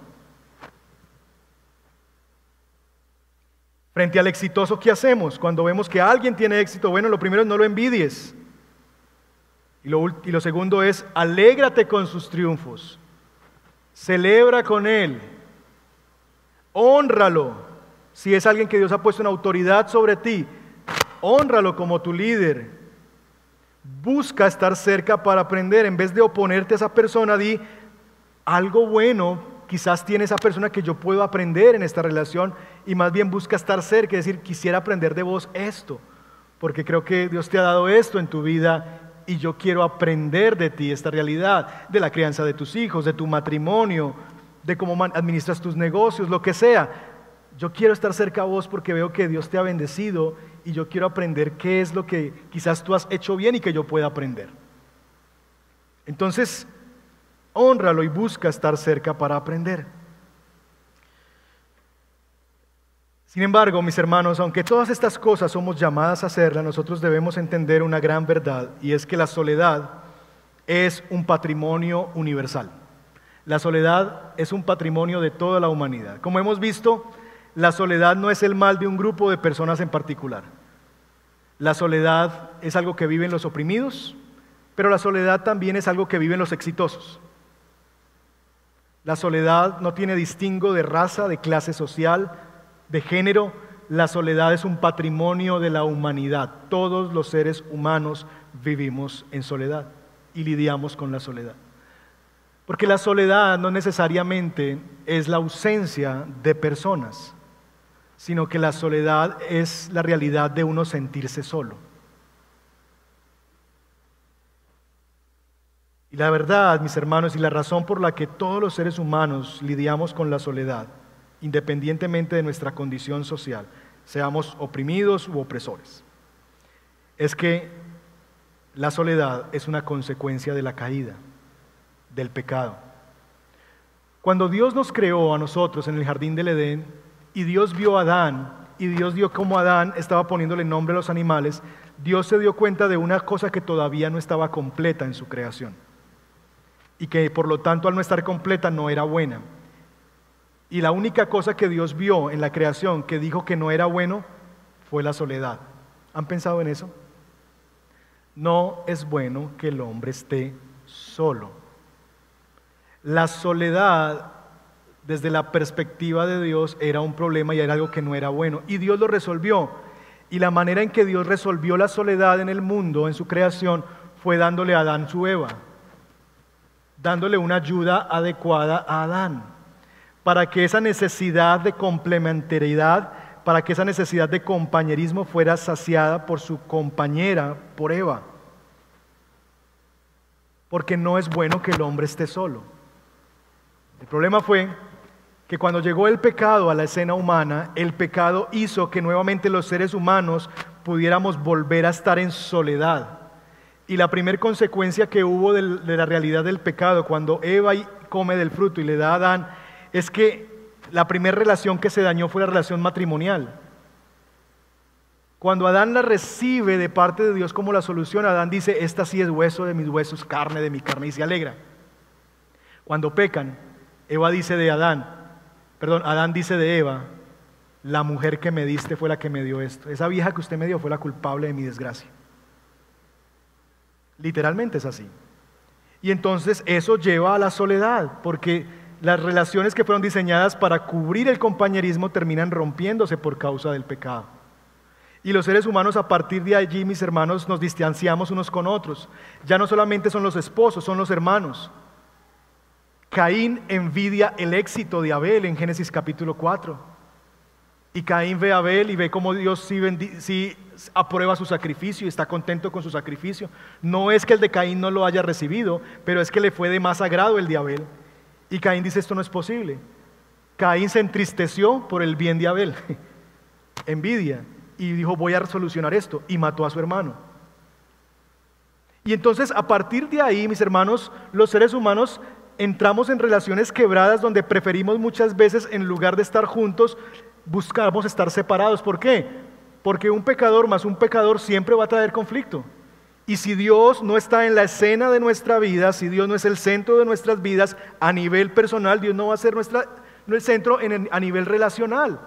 Frente al exitoso, ¿qué hacemos? Cuando vemos que alguien tiene éxito, bueno, lo primero es no lo envidies. Y lo, segundo es, alégrate con sus triunfos. Celebra con él. Honralo. Si es alguien que Dios ha puesto en autoridad sobre ti, honralo como tu líder. Busca estar cerca para aprender. En vez de oponerte a esa persona, di algo bueno quizás tiene esa persona que yo puedo aprender en esta relación y más bien busca estar cerca, es decir, quisiera aprender de vos esto, porque creo que Dios te ha dado esto en tu vida y yo quiero aprender de ti esta realidad, de la crianza de tus hijos, de tu matrimonio, de cómo administras tus negocios, lo que sea. Yo quiero estar cerca a vos porque veo que Dios te ha bendecido y yo quiero aprender qué es lo que quizás tú has hecho bien y que yo pueda aprender. Entonces, honralo y busca estar cerca para aprender. Sin embargo, mis hermanos, aunque todas estas cosas somos llamadas a hacerlas, nosotros debemos entender una gran verdad y es que la soledad es un patrimonio universal. La soledad es un patrimonio de toda la humanidad. Como hemos visto, la soledad no es el mal de un grupo de personas en particular. La soledad es algo que viven los oprimidos, pero la soledad también es algo que viven los exitosos. La soledad no tiene distingo de raza, de clase social, de género, la soledad es un patrimonio de la humanidad. Todos los seres humanos vivimos en soledad y lidiamos con la soledad. Porque la soledad no necesariamente es la ausencia de personas, sino que la soledad es la realidad de uno sentirse solo. Y la verdad, mis hermanos, y la razón por la que todos los seres humanos lidiamos con la soledad, independientemente de nuestra condición social, seamos oprimidos u opresores, es que la soledad es una consecuencia de la caída del pecado. Cuando Dios nos creó a nosotros en el jardín del Edén y Dios vio a Adán y Dios dio como Adán estaba poniéndole nombre a los animales, Dios se dio cuenta de una cosa que todavía no estaba completa en su creación y que por lo tanto al no estar completa no era buena. Y la única cosa que Dios vio en la creación que dijo que no era bueno fue la soledad. ¿Han pensado en eso? No es bueno que el hombre esté solo. La soledad, desde la perspectiva de Dios, era un problema y era algo que no era bueno. Y Dios lo resolvió. Y la manera en que Dios resolvió la soledad en el mundo, en su creación, fue dándole a Adán su Eva, dándole una ayuda adecuada a Adán, para que esa necesidad de complementariedad, para que esa necesidad de compañerismo fuera saciada por su compañera, por Eva. Porque no es bueno que el hombre esté solo. El problema fue que cuando llegó el pecado a la escena humana, el pecado hizo que nuevamente los seres humanos pudiéramos volver a estar en soledad. Y la primera consecuencia que hubo de la realidad del pecado, cuando Eva come del fruto y le da a Adán, es que la primera relación que se dañó fue la relación matrimonial. Cuando Adán la recibe de parte de Dios como la solución, Adán dice, esta sí es hueso de mis huesos, carne de mi carne, y se alegra. Cuando pecan, Eva dice de Adán, perdón, Adán dice de Eva, la mujer que me diste fue la que me dio esto. Esa vieja que usted me dio fue la culpable de mi desgracia. Literalmente es así. Y entonces eso lleva a la soledad, porque las relaciones que fueron diseñadas para cubrir el compañerismo terminan rompiéndose por causa del pecado. Y los seres humanos a partir de allí, mis hermanos, nos distanciamos unos con otros. Ya no solamente son los esposos, son los hermanos. Caín envidia el éxito de Abel en Génesis capítulo 4. Y Caín ve a Abel y ve cómo Dios sí, aprueba su sacrificio y está contento con su sacrificio. No es que el de Caín no lo haya recibido, pero es que le fue de más agrado el de Abel. Y Caín dice, esto no es posible. Caín se entristeció por el bien de Abel, envidia, y dijo, voy a solucionar esto, y mató a su hermano. Y entonces a partir de ahí, mis hermanos, los seres humanos entramos en relaciones quebradas donde preferimos muchas veces, en lugar de estar juntos, buscamos estar separados. ¿Por qué? Porque un pecador más un pecador siempre va a traer conflicto. Y si Dios no está en la escena de nuestra vida, si Dios no es el centro de nuestras vidas a nivel personal, Dios no va a ser nuestra, el centro a nivel relacional.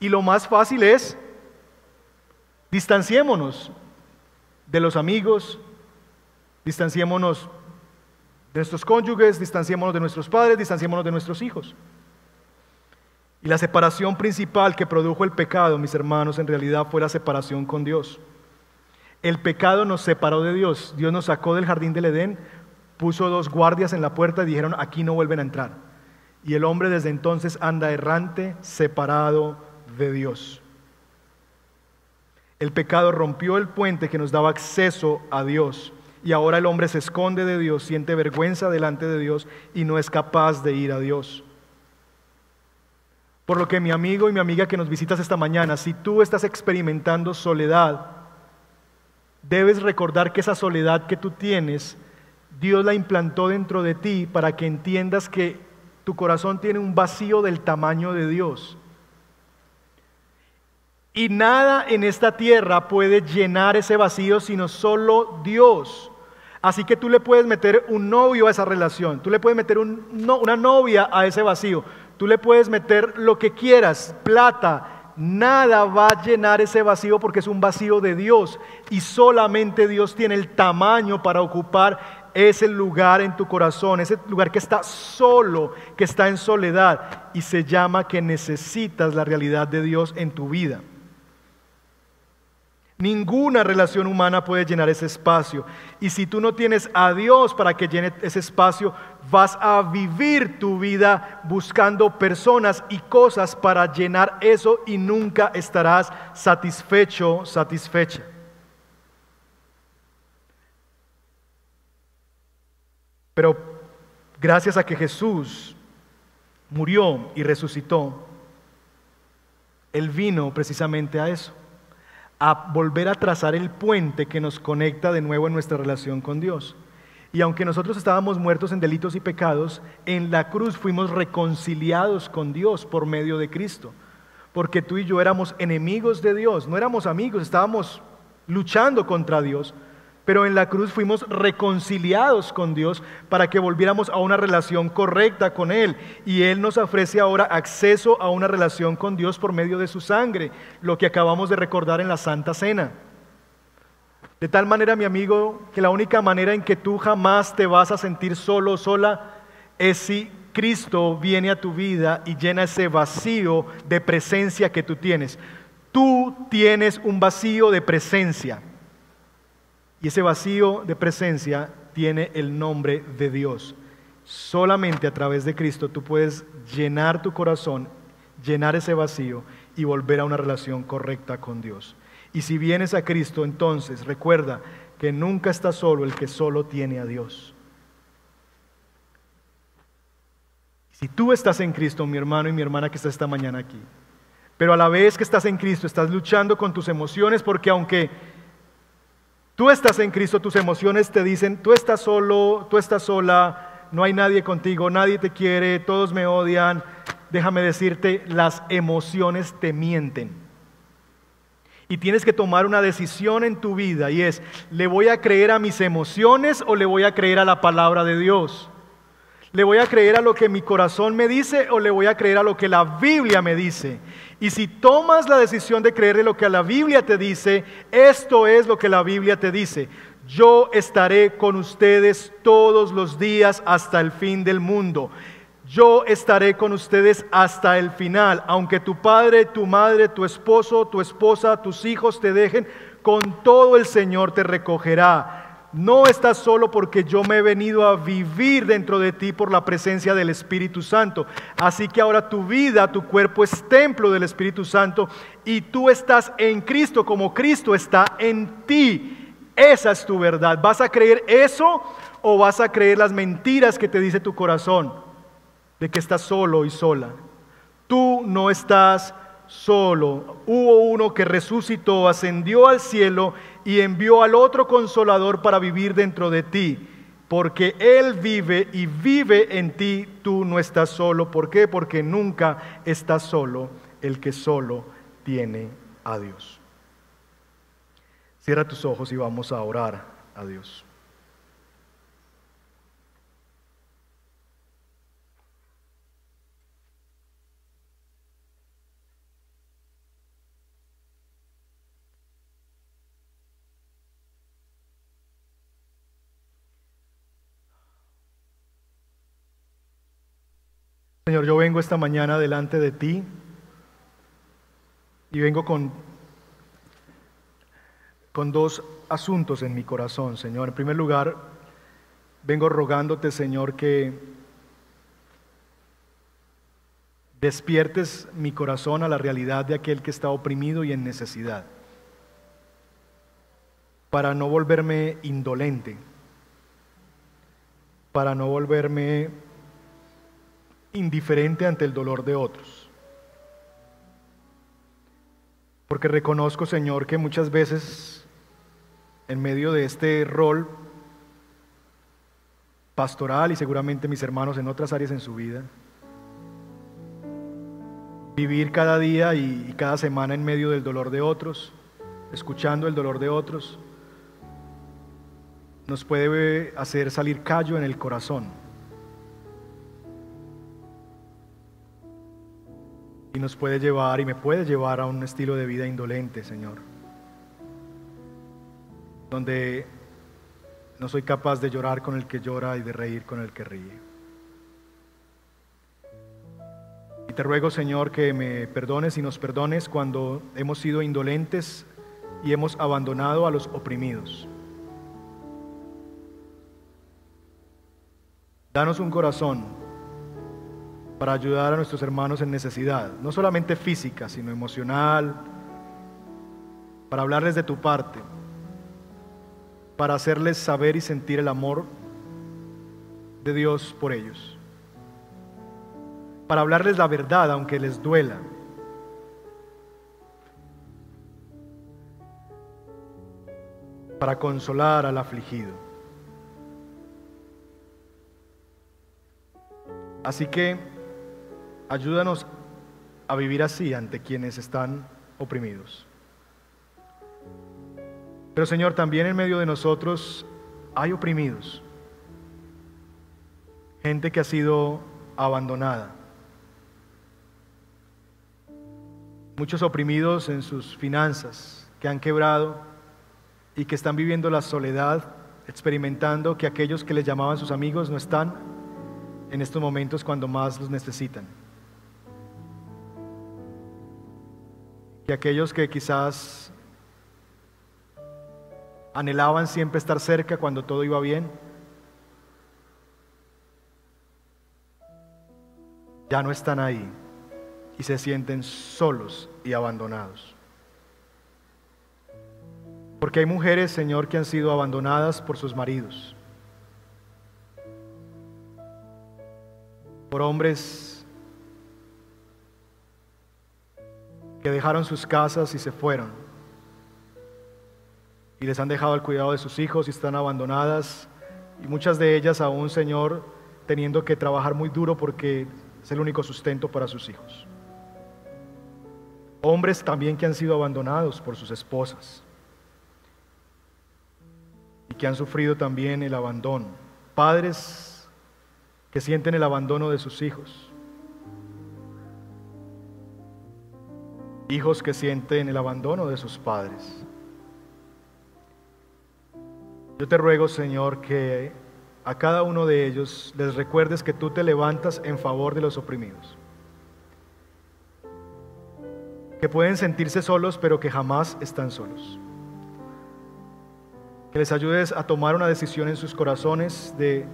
Y lo más fácil es, distanciémonos de los amigos, distanciémonos de nuestros cónyuges, distanciémonos de nuestros padres, distanciémonos de nuestros hijos. Y la separación principal que produjo el pecado, mis hermanos, en realidad fue la separación con Dios. El pecado nos separó de Dios. Dios nos sacó del jardín del Edén, puso dos guardias en la puerta y dijeron, aquí no vuelven a entrar. Y el hombre desde entonces anda errante, separado de Dios. El pecado rompió el puente que nos daba acceso a Dios y ahora el hombre se esconde de Dios, siente vergüenza delante de Dios y no es capaz de ir a Dios. Por lo que mi amigo y mi amiga que nos visitas esta mañana, si tú estás experimentando soledad, debes recordar que esa soledad que tú tienes, Dios la implantó dentro de ti para que entiendas que tu corazón tiene un vacío del tamaño de Dios. Y nada en esta tierra puede llenar ese vacío sino solo Dios. Así que tú le puedes meter un novio a esa relación, tú le puedes meter una novia a ese vacío, tú le puedes meter lo que quieras, plata, nada va a llenar ese vacío porque es un vacío de Dios y solamente Dios tiene el tamaño para ocupar es el lugar en tu corazón, ese lugar que está solo, que está en soledad y se llama que necesitas la realidad de Dios en tu vida. Ninguna relación humana puede llenar ese espacio. Y si tú no tienes a Dios para que llene ese espacio, vas a vivir tu vida buscando personas y cosas para llenar eso y nunca estarás satisfecho, satisfecha. Pero gracias a que Jesús murió y resucitó, Él vino precisamente a eso a volver a trazar el puente que nos conecta de nuevo en nuestra relación con Dios. Y aunque nosotros estábamos muertos en delitos y pecados, en la cruz fuimos reconciliados con Dios por medio de Cristo. Porque tú y yo éramos enemigos de Dios, no éramos amigos, estábamos luchando contra Dios, pero en la cruz fuimos reconciliados con Dios para que volviéramos a una relación correcta con Él. Y Él nos ofrece ahora acceso a una relación con Dios por medio de su sangre, lo que acabamos de recordar en la Santa Cena. De tal manera, mi amigo, que la única manera en que tú jamás te vas a sentir solo o sola es si Cristo viene a tu vida y llena ese vacío de presencia que tú tienes. Tú tienes un vacío de presencia. Y ese vacío de presencia tiene el nombre de Dios. Solamente a través de Cristo tú puedes llenar tu corazón, llenar ese vacío y volver a una relación correcta con Dios. Y si vienes a Cristo, entonces recuerda que nunca está solo el que solo tiene a Dios. Si tú estás en Cristo, mi hermano y mi hermana que está esta mañana aquí, pero a la vez que estás en Cristo, estás luchando con tus emociones porque aunque Tú estás en Cristo, tus emociones te dicen, tú estás solo, tú estás sola, no hay nadie contigo, nadie te quiere, todos me odian. Déjame decirte, las emociones te mienten. Y tienes que tomar una decisión en tu vida y es, ¿le voy a creer a mis emociones o le voy a creer a la palabra de Dios? ¿Le voy a creer a lo que mi corazón me dice o le voy a creer a lo que la Biblia me dice? Y si tomas la decisión de creerle lo que la Biblia te dice, esto es lo que la Biblia te dice. Yo estaré con ustedes todos los días hasta el fin del mundo. Yo estaré con ustedes hasta el final. Aunque tu padre, tu madre, tu esposo, tu esposa, tus hijos te dejen, con todo el Señor te recogerá no estás solo porque yo me he venido a vivir dentro de ti por la presencia del Espíritu Santo. Así que ahora tu vida, tu cuerpo es templo del Espíritu Santo y tú estás en Cristo como Cristo está en ti. Esa es tu verdad. ¿Vas a creer eso o vas a creer las mentiras que te dice tu corazón de que estás solo y sola? Tú no estás solo. Hubo uno que resucitó, ascendió al cielo y envió al otro consolador para vivir dentro de ti. Porque Él vive y vive en ti, tú no estás solo. ¿Por qué? Porque nunca estás solo el que solo tiene a Dios. Cierra tus ojos y vamos a orar a Dios. Señor, yo vengo esta mañana delante de ti y vengo con, con dos asuntos en mi corazón, Señor. En primer lugar, vengo rogándote, Señor, que despiertes mi corazón a la realidad de aquel que está oprimido y en necesidad, para no volverme indolente, para no volverme indiferente ante el dolor de otros. Porque reconozco, Señor, que muchas veces en medio de este rol pastoral y seguramente mis hermanos en otras áreas en su vida, vivir cada día y cada semana en medio del dolor de otros, escuchando el dolor de otros, nos puede hacer salir callo en el corazón. Y nos puede llevar y me puede llevar a un estilo de vida indolente, Señor. Donde no soy capaz de llorar con el que llora y de reír con el que ríe. Y te ruego, Señor, que me perdones y nos perdones cuando hemos sido indolentes y hemos abandonado a los oprimidos. Danos un corazón para ayudar a nuestros hermanos en necesidad, no solamente física, sino emocional, para hablarles de tu parte, para hacerles saber y sentir el amor de Dios por ellos, para hablarles la verdad aunque les duela. para consolar al afligido. Así que ayúdanos a vivir así ante quienes están oprimidos. Pero Señor, también en medio de nosotros hay oprimidos, gente que ha sido abandonada, muchos oprimidos en sus finanzas, que han quebrado y que están viviendo la soledad, experimentando que aquellos que les llamaban sus amigos no están en estos momentos cuando más los necesitan. Que aquellos que quizás anhelaban siempre estar cerca cuando todo iba bien, ya no están ahí y se sienten solos y abandonados. Porque hay mujeres, Señor, que han sido abandonadas por sus maridos, por hombres que dejaron sus casas y se fueron y les han dejado el cuidado de sus hijos y están abandonadas. Y muchas de ellas aún, Señor, teniendo que trabajar muy duro porque es el único sustento para sus hijos. Hombres también que han sido abandonados por sus esposas y que han sufrido también el abandono. Padres que sienten el abandono de sus hijos. Hijos que sienten el abandono de sus padres. Yo te ruego, Señor, que a cada uno de ellos les recuerdes que tú te levantas en favor de los oprimidos. Que pueden sentirse solos, pero que jamás están solos. Que les ayudes a tomar una decisión en sus corazones de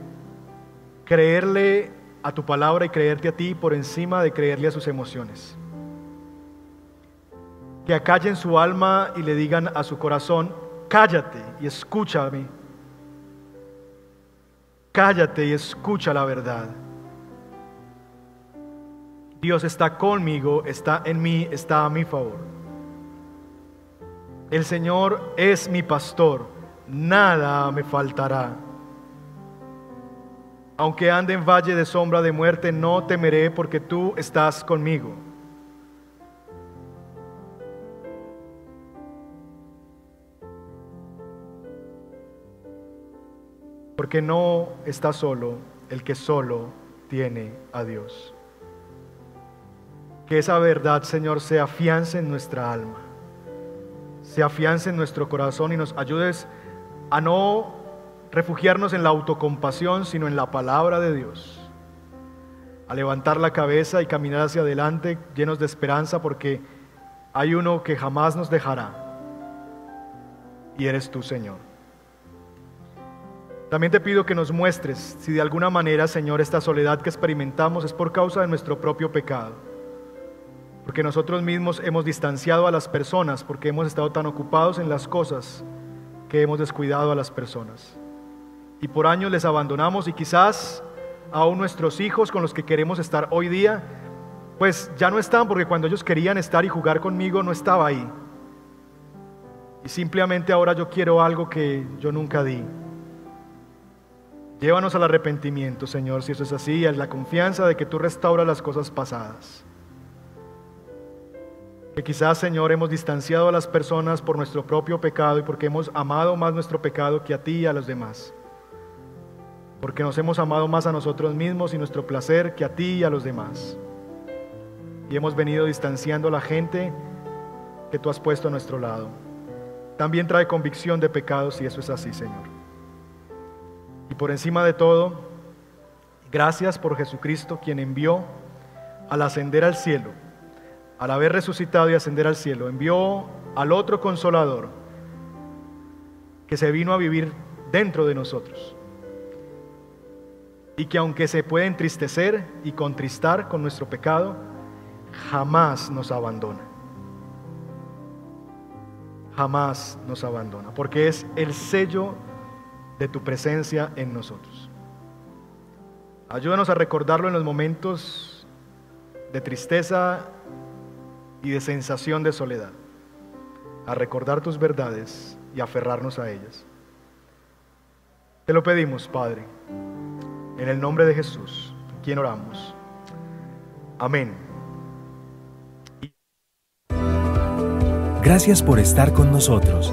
creerle a tu palabra y creerte a ti por encima de creerle a sus emociones. Que acallen su alma y le digan a su corazón, cállate y escúchame cállate y escucha la verdad. Dios está conmigo, está en mí, está a mi favor. El Señor es mi pastor, nada me faltará. Aunque ande en valle de sombra de muerte, no temeré porque tú estás conmigo. Porque no está solo el que solo tiene a Dios. Que esa verdad, Señor, se afiance en nuestra alma, se afiance en nuestro corazón y nos ayudes a no refugiarnos en la autocompasión, sino en la palabra de Dios. A levantar la cabeza y caminar hacia adelante llenos de esperanza porque hay uno que jamás nos dejará. Y eres tú, Señor. También te pido que nos muestres si de alguna manera, Señor, esta soledad que experimentamos es por causa de nuestro propio pecado. Porque nosotros mismos hemos distanciado a las personas, porque hemos estado tan ocupados en las cosas que hemos descuidado a las personas. Y por años les abandonamos y quizás aún nuestros hijos con los que queremos estar hoy día, pues ya no están porque cuando ellos querían estar y jugar conmigo no estaba ahí. Y simplemente ahora yo quiero algo que yo nunca di. Llévanos al arrepentimiento, Señor, si eso es así, a la confianza de que tú restauras las cosas pasadas. Que quizás, Señor, hemos distanciado a las personas por nuestro propio pecado y porque hemos amado más nuestro pecado que a ti y a los demás. Porque nos hemos amado más a nosotros mismos y nuestro placer que a ti y a los demás. Y hemos venido distanciando a la gente que tú has puesto a nuestro lado. También trae convicción de pecados y eso es así, Señor. Por encima de todo, gracias por Jesucristo, quien envió al ascender al cielo, al haber resucitado y ascender al cielo, envió al otro consolador que se vino a vivir dentro de nosotros. Y que aunque se puede entristecer y contristar con nuestro pecado, jamás nos abandona. Jamás nos abandona, porque es el sello de tu presencia en nosotros. Ayúdanos a recordarlo en los momentos de tristeza y de sensación de soledad, a recordar tus verdades y aferrarnos a ellas. Te lo pedimos, Padre, en el nombre de Jesús, quien oramos. Amén. Gracias por estar con nosotros.